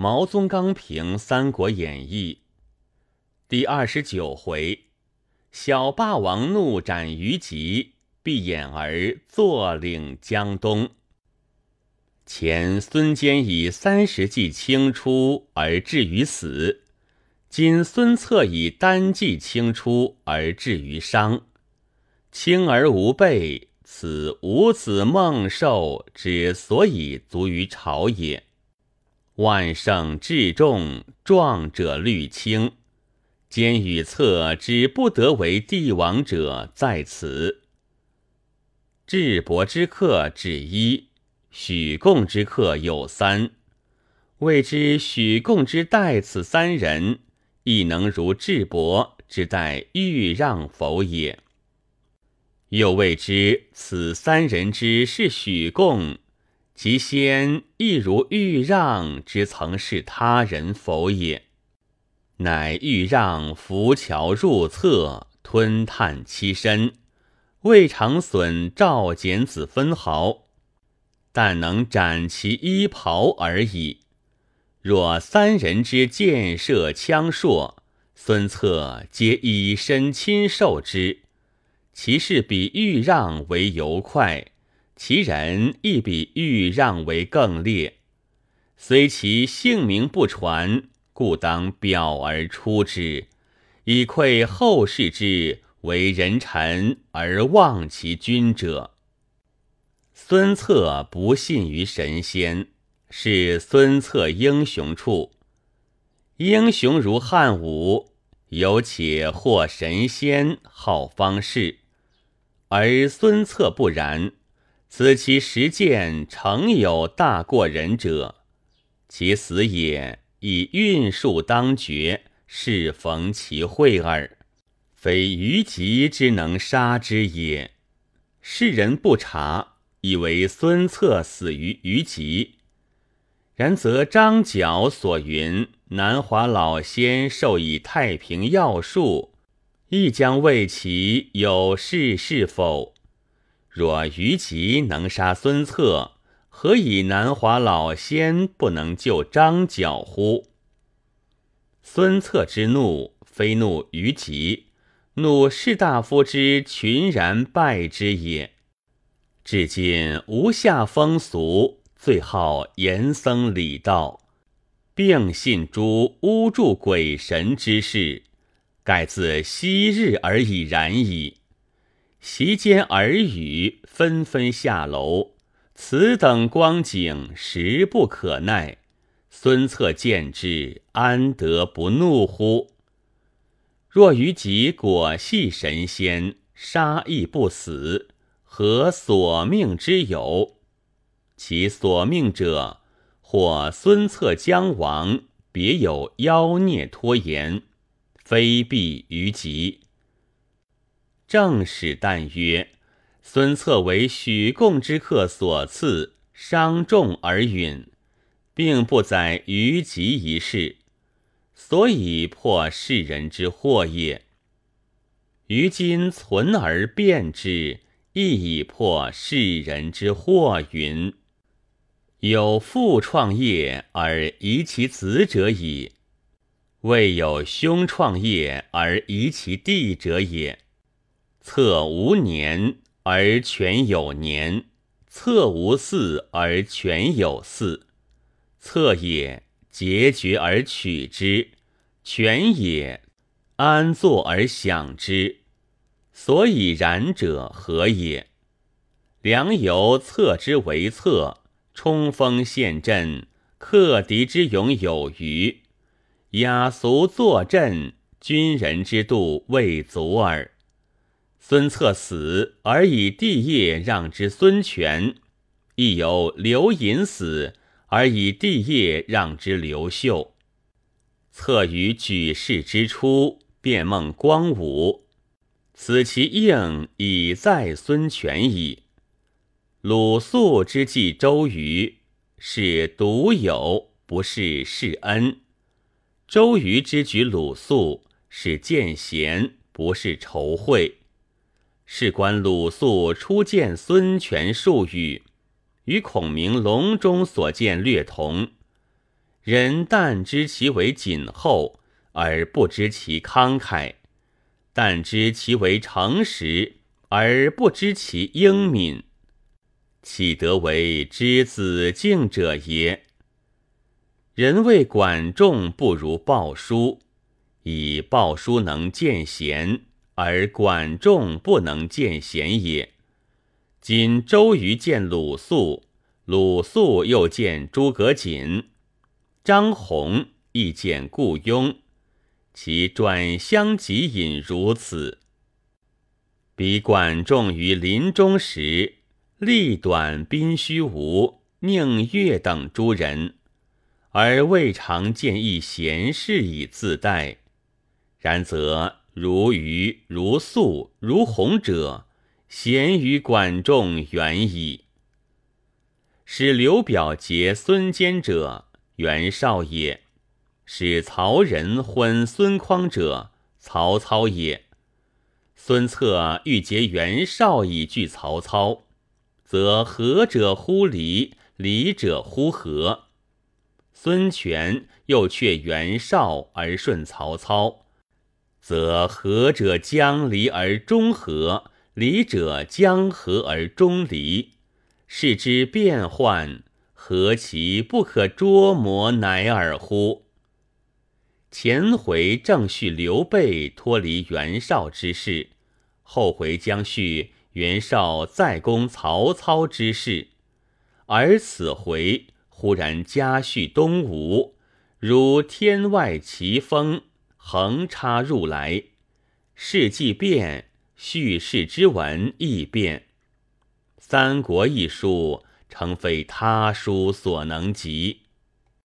毛宗刚评《三国演义》第二十九回：小霸王怒斩于吉，闭眼儿坐领江东。前孙坚以三十计轻出而至于死，今孙策以单计轻出而至于伤。轻而无备，此五子孟寿之所以足于朝也。万圣至重，壮者虑轻。兼与策之不得为帝王者在此。智伯之客只一，许贡之客有三。未知许贡之待此三人，亦能如智伯之待豫让否也？又未知此三人之是许贡。其先亦如豫让之曾是他人否也？乃豫让浮桥入侧，吞炭栖身，未尝损赵简子分毫，但能斩其衣袍而已。若三人之箭射枪槊，孙策皆以身亲受之，其事比豫让为尤快。其人亦比豫让为更烈，虽其姓名不传，故当表而出之，以窥后世之为人臣而忘其君者。孙策不信于神仙，是孙策英雄处。英雄如汉武，有且或神仙好方士，而孙策不然。此其实践诚有大过人者，其死也以运数当绝，是逢其会耳，非虞吉之能杀之也。世人不察，以为孙策死于虞吉。然则张角所云南华老仙授以太平要术，亦将为其有事是否？若虞吉能杀孙策，何以南华老仙不能救张角乎？孙策之怒，非怒虞吉，怒士大夫之群然败之也。至今无下风俗，最好严僧礼道，并信诸巫祝鬼神之事，盖自昔日而已然矣。席间耳语，纷纷下楼。此等光景，实不可耐。孙策见之，安得不怒乎？若虞吉果系神仙，杀亦不死，何所命之有？其所命者，或孙策将亡，别有妖孽拖延，非必虞吉。正史但曰：“孙策为许贡之客所赐，伤重而允，并不载于吉一事，所以破世人之祸也。于今存而变之，亦以破世人之祸云。有父创业而遗其子者矣，未有兄创业而遗其弟者也。”策无年而权有年，策无嗣而权有嗣。策也，结绝而取之；权也，安坐而享之。所以然者何也？良由策之为策，冲锋陷阵，克敌之勇有余；雅俗坐镇，军人之度未足耳。孙策死而以帝业让之孙权，亦有刘隐死而以帝业让之刘秀。策于举世之初，便梦光武，此其应已在孙权矣。鲁肃之计周瑜，是独有，不是世恩；周瑜之举鲁肃，是见贤，不是仇惠。事关鲁肃初见孙权数语，与孔明隆中所见略同。人但知其为谨厚，而不知其慷慨；但知其为诚实，而不知其英敏。岂得为知子敬者也？人谓管仲不如鲍叔，以鲍叔能见贤，而管仲不能见贤也。今周瑜见鲁肃，鲁肃又见诸葛瑾，张宏亦见顾雍，其转相即引如此。比管仲于临终时，力短宾虚无，宁越等诸人。而未尝见一贤士以自待，然则如虞、如素、如洪者，贤于管仲远矣。使刘表结孙坚者，袁绍也；使曹仁婚孙匡者，曹操也。孙策欲结袁绍以拒曹操，则和者乎离，离者乎和。孙权又却袁绍而顺曹操，则和者将离而中和，离者将和而中离，是之变幻，何其不可捉摸乃尔乎？前回正叙刘备脱离袁绍之事，后回将叙袁绍再攻曹操之事，而此回。忽然加叙东吴，如天外奇风，横插入来。事既变，叙事之文亦变。《三国》一书，诚非他书所能及。